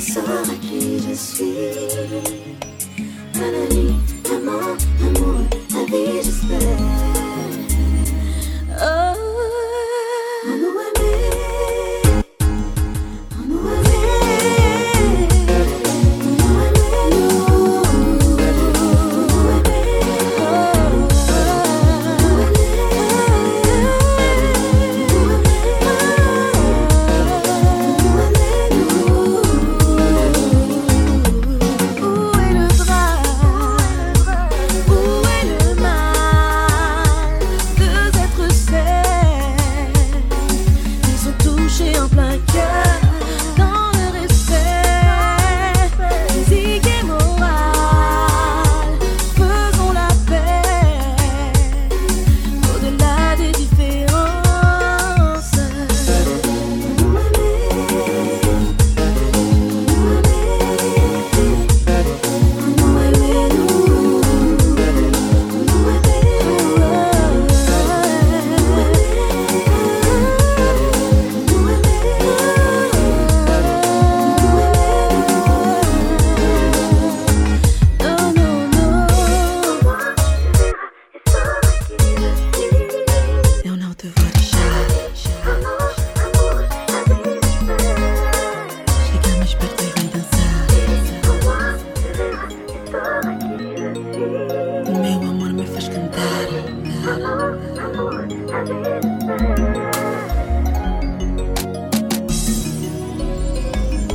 qui saura qui je suis. Valérie, amor, amour, la vie, j'espère.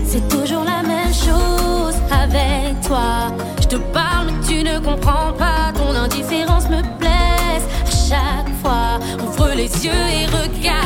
C'est toujours la même chose avec toi. Je te parle, mais tu ne comprends pas. Ton indifférence me blesse à chaque fois. Ouvre les yeux et regarde.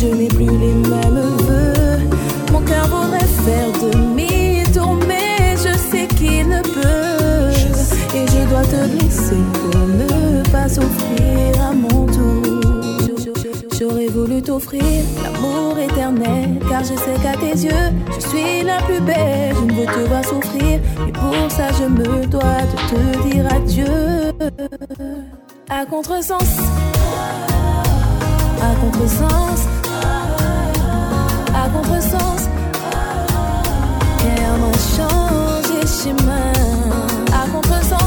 je n'ai plus les mêmes vœux. Mon cœur voudrait faire demi-tour, mais je sais qu'il ne peut. Et je dois te laisser pour ne pas souffrir à mon tour. J'aurais voulu t'offrir l'amour éternel, car je sais qu'à tes yeux, je suis la plus belle. Je ne veux te voir souffrir, mais pour ça, je me dois de te dire adieu. À contresens, à contresens. À a complaisance,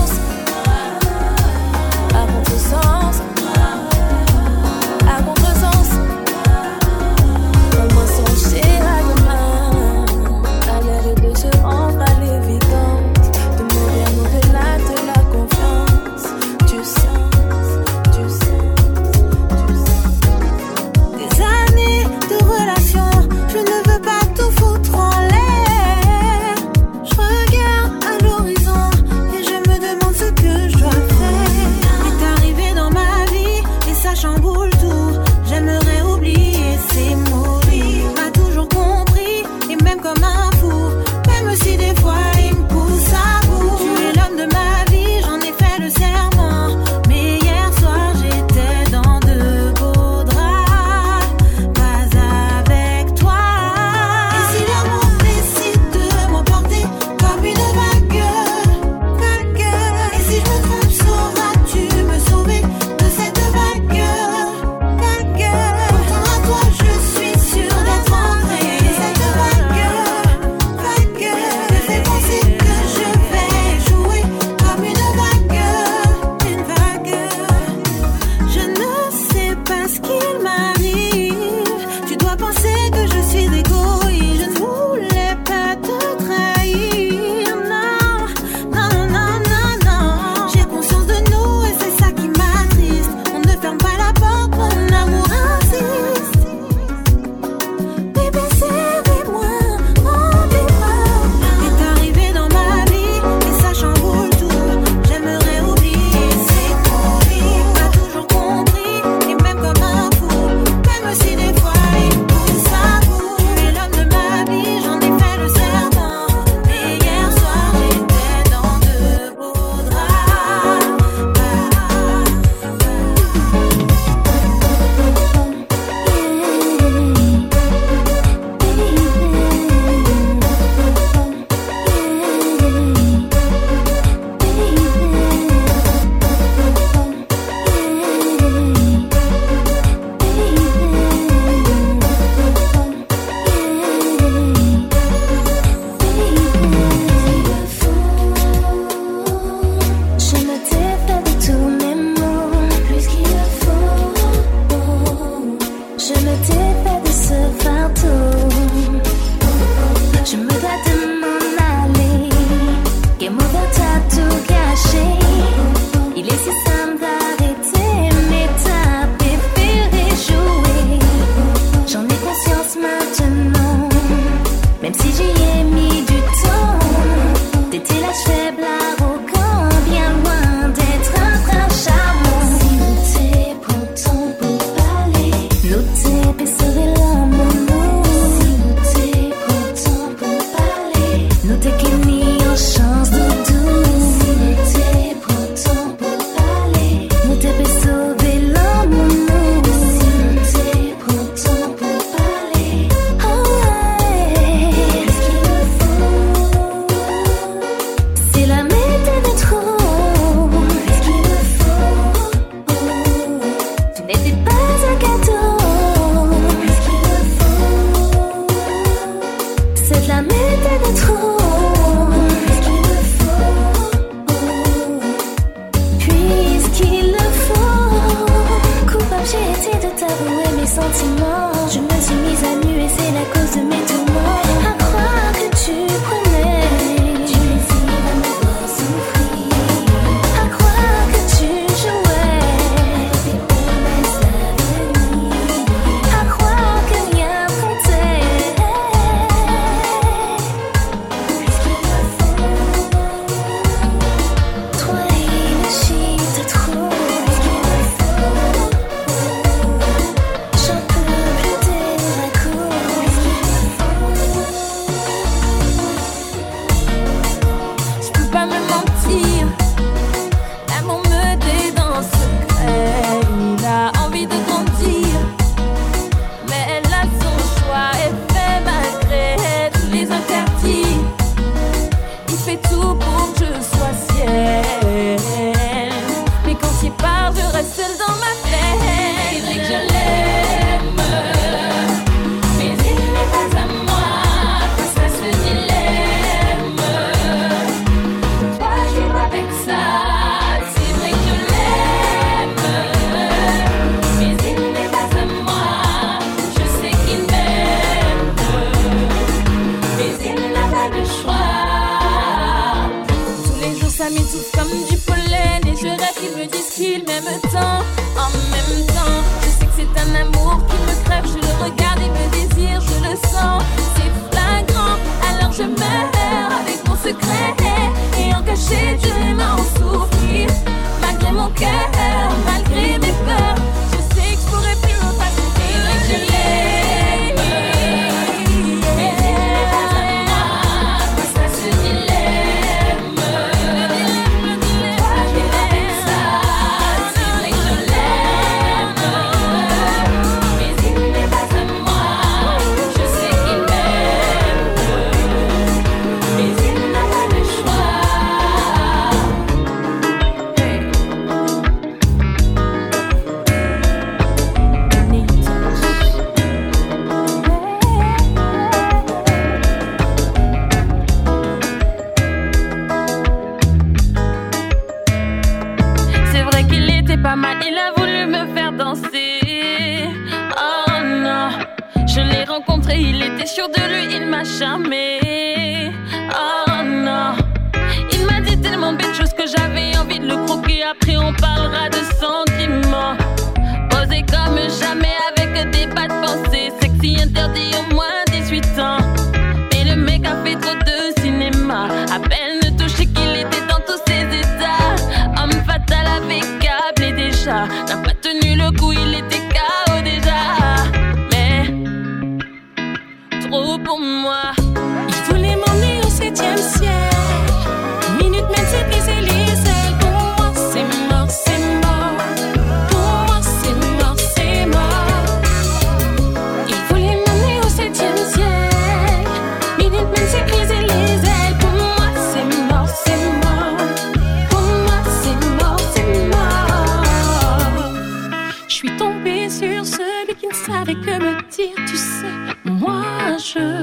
moi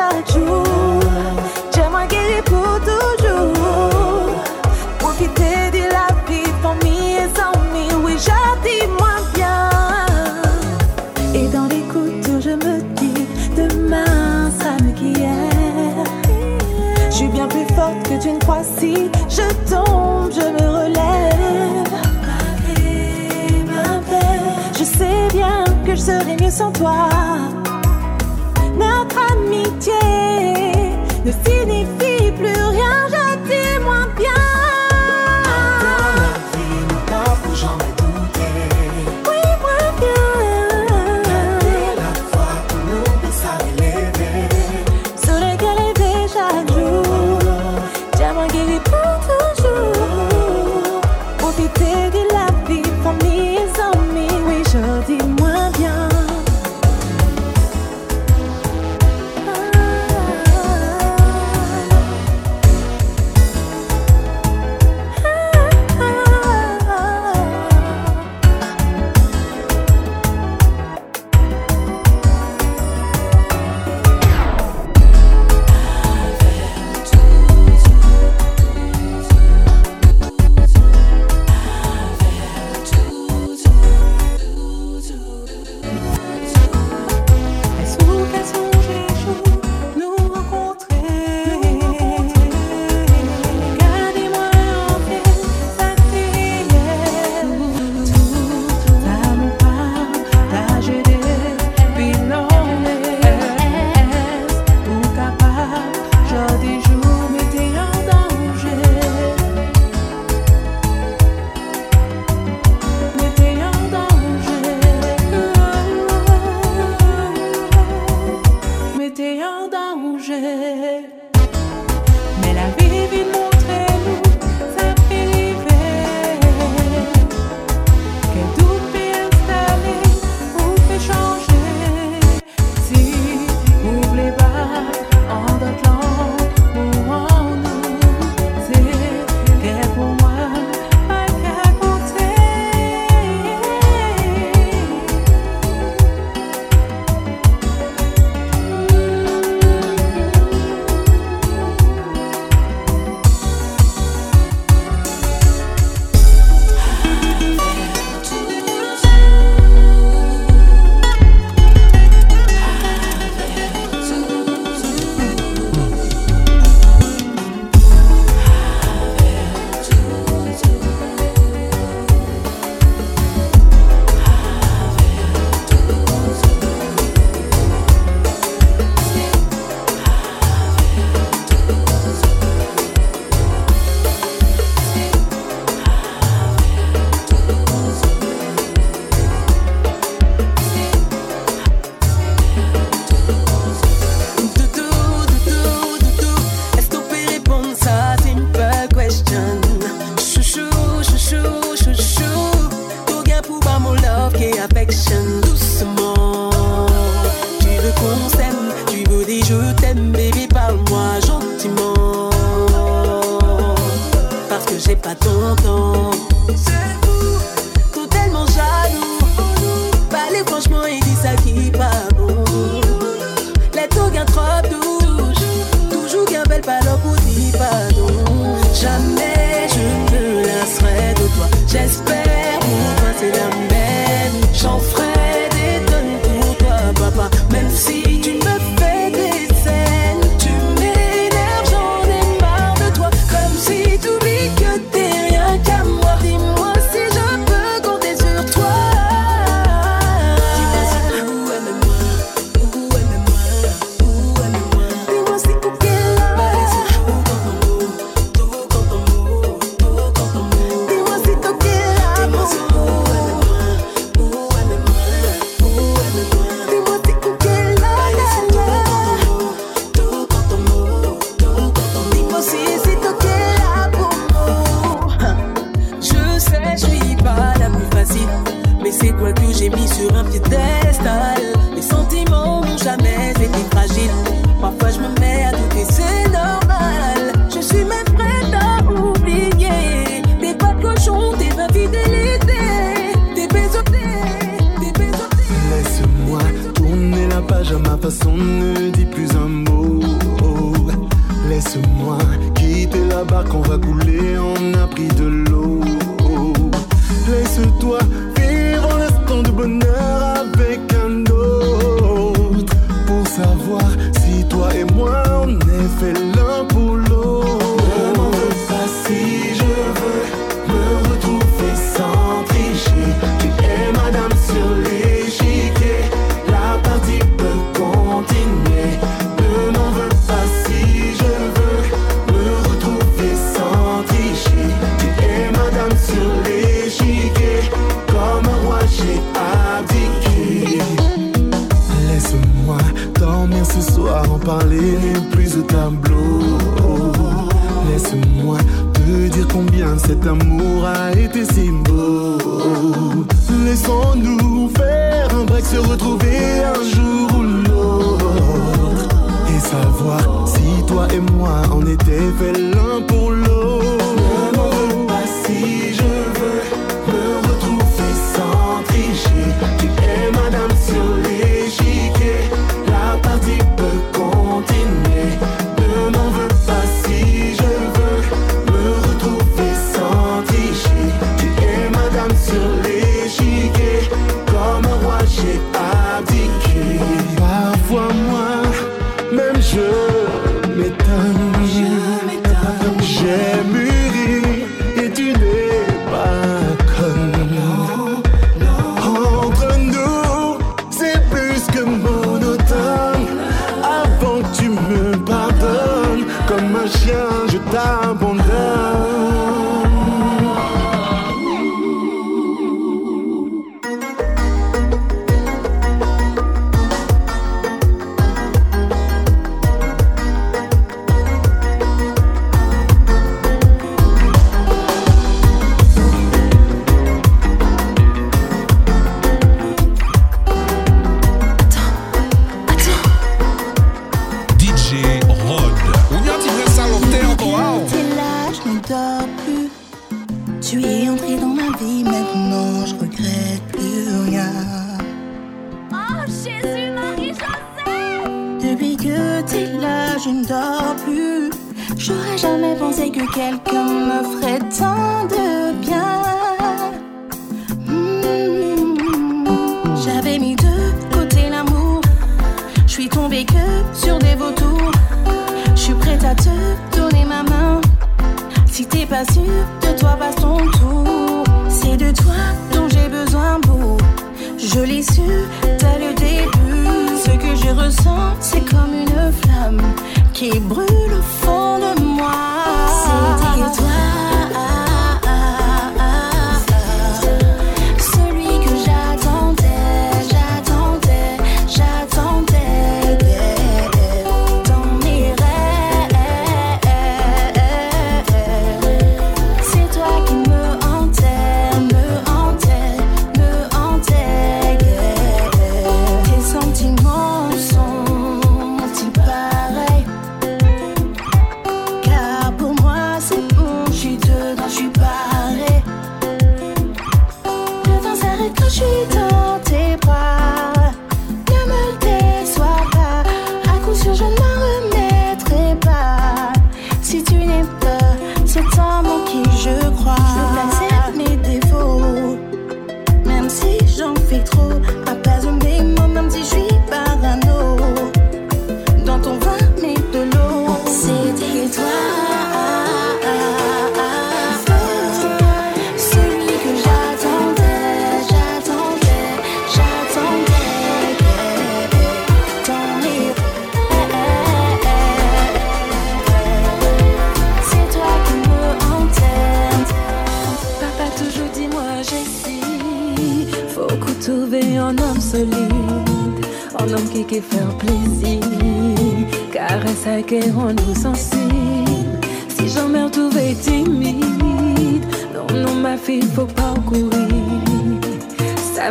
chaque jour. J'aimerais guérir pour toujours. Profiter de la vie, famille et amis. Oui, je dis moi bien. Et dans les couteaux, je me dis demain sera mieux qu'hier. Je suis bien plus forte que tu ne crois si je tombe, je me relève. Ma ma. Je sais bien que je serai mieux sans toi. Ne signifie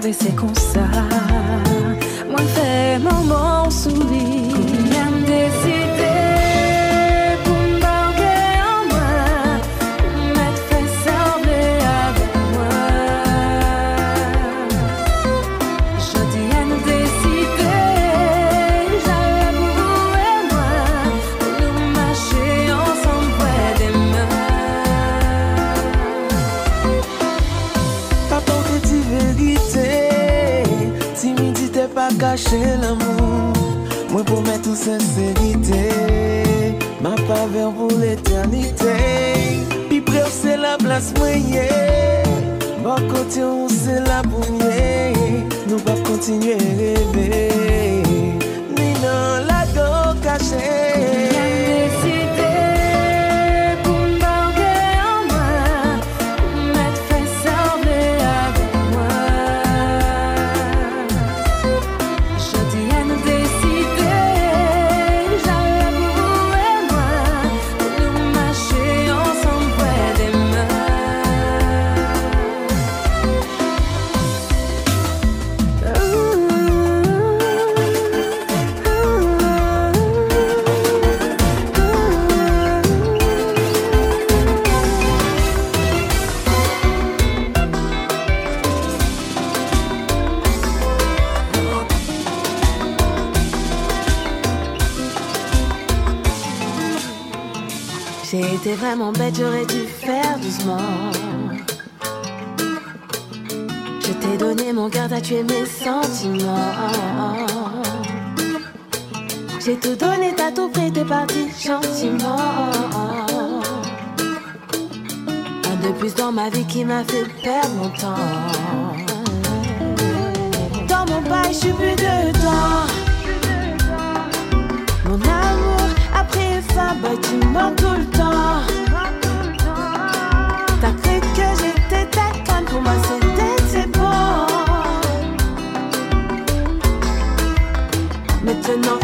Mais c'est comme ça, moins fermement souvient. sincerité Ma paveur pour l'éternité. Pi prè ou se la blas mwenye Bo kote ou se la pounye Nou pa kontinye rêve Ni nan la do kache J'ai été vraiment bête, j'aurais dû faire doucement. Je t'ai donné mon cœur, t'as tué mes sentiments. J'ai tout donné, t'as tout pris, t'es parti gentiment. Un de plus dans ma vie qui m'a fait perdre mon temps. Dans mon bail, je suis plus dedans. Mon amour. Après ça, bah tu mens tout le temps. T'as cru que j'étais ta canne, pour moi c'était c'est bon. Maintenant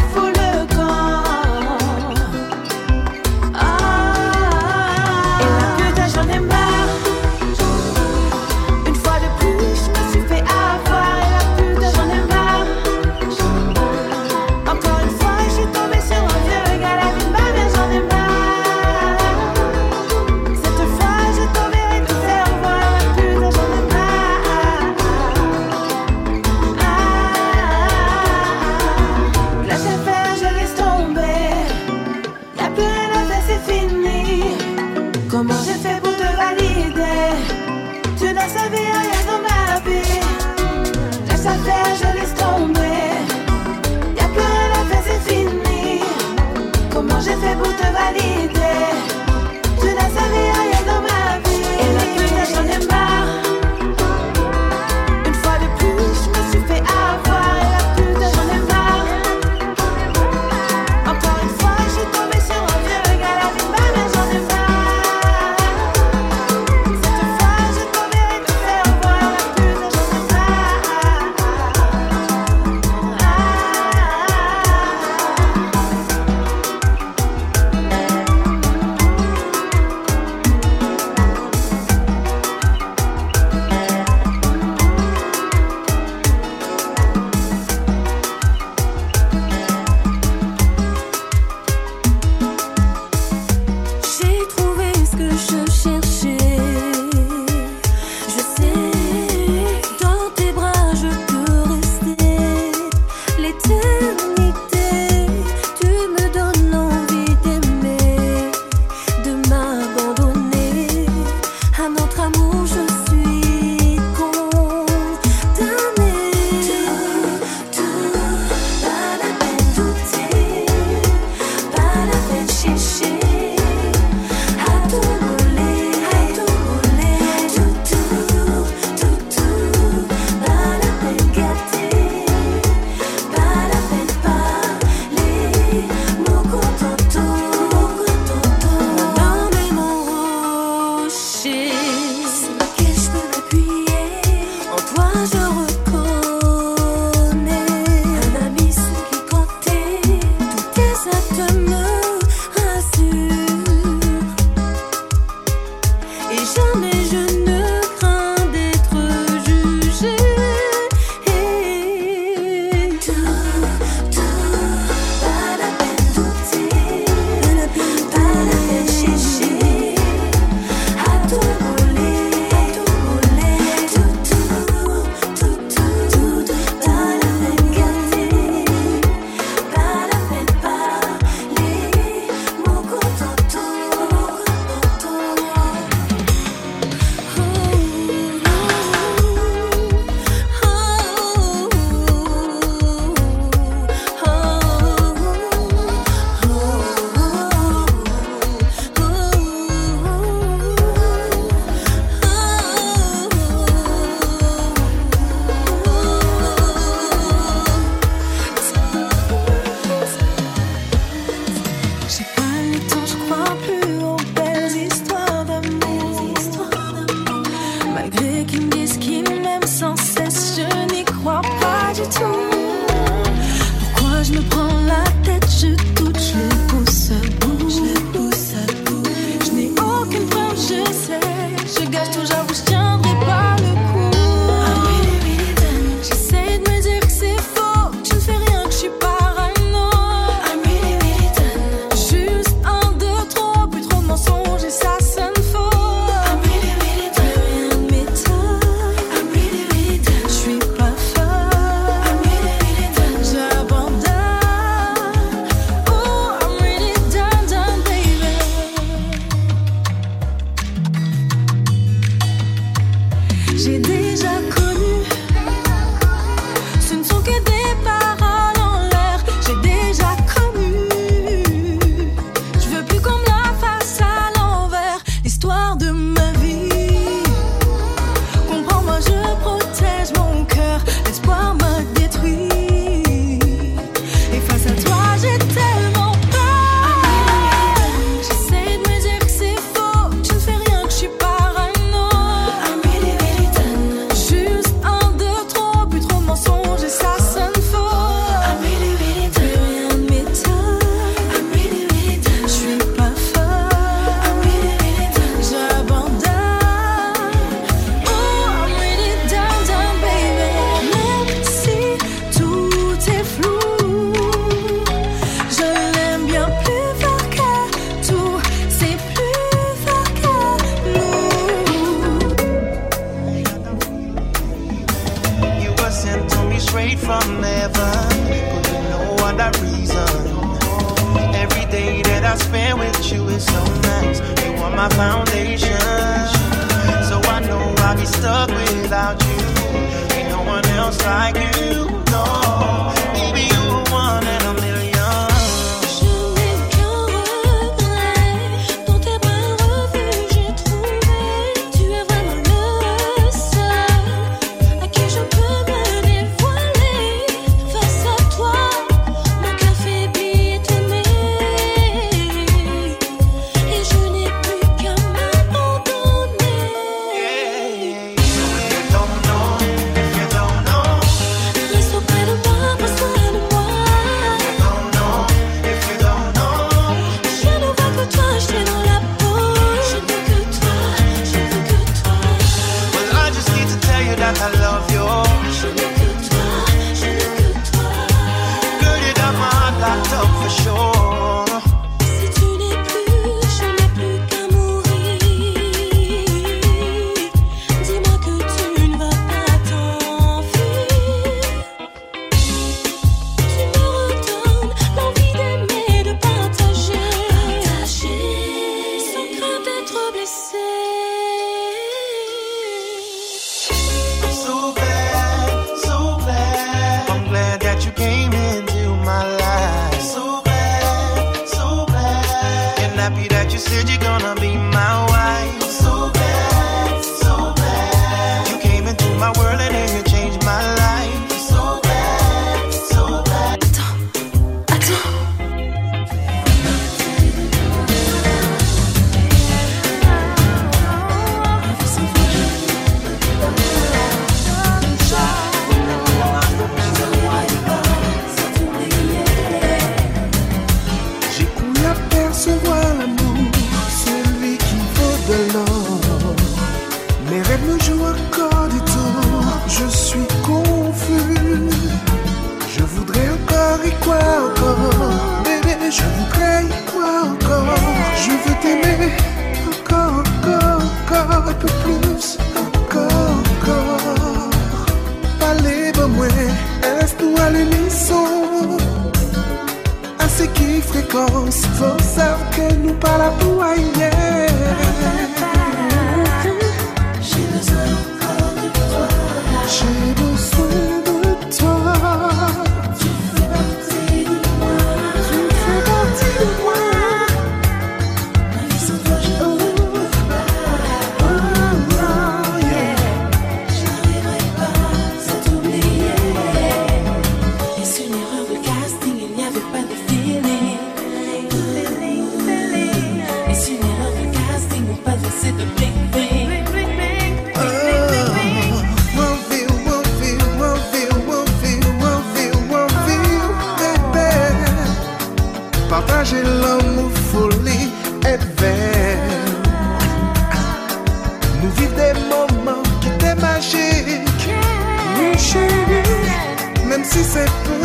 même si c'est peu.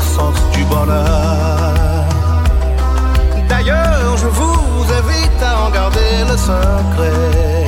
sens du bonheur. D'ailleurs, je vous invite à en garder le secret.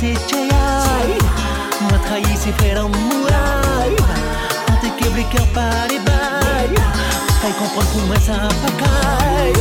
cheia Mă trai se pera murai On te quebre cœur par les bails T'as compris comment ça bagaille